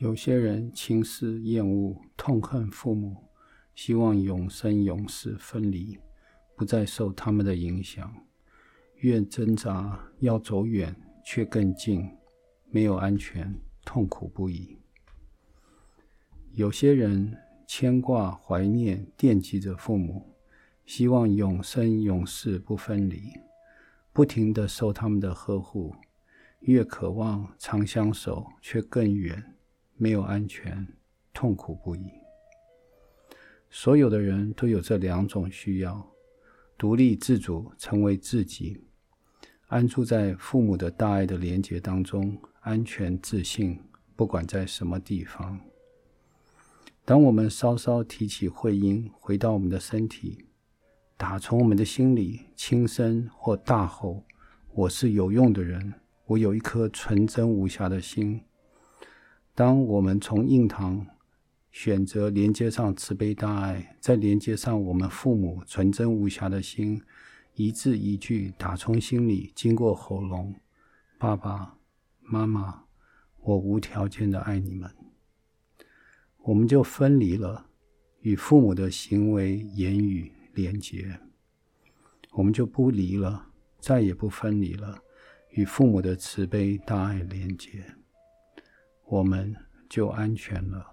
有些人轻视、厌恶、痛恨父母，希望永生永世分离，不再受他们的影响。越挣扎要走远，却更近，没有安全，痛苦不已。有些人牵挂、怀念、惦记着父母，希望永生永世不分离，不停地受他们的呵护，越渴望长相守，却更远。没有安全，痛苦不已。所有的人都有这两种需要：独立自主，成为自己，安住在父母的大爱的连结当中，安全自信，不管在什么地方。当我们稍稍提起会阴，回到我们的身体，打从我们的心里轻声或大吼：“我是有用的人，我有一颗纯真无瑕的心。”当我们从印堂选择连接上慈悲大爱，再连接上我们父母纯真无瑕的心，一字一句打从心里经过喉咙，爸爸妈妈，我无条件的爱你们，我们就分离了与父母的行为言语连接，我们就不离了，再也不分离了与父母的慈悲大爱连接。我们就安全了。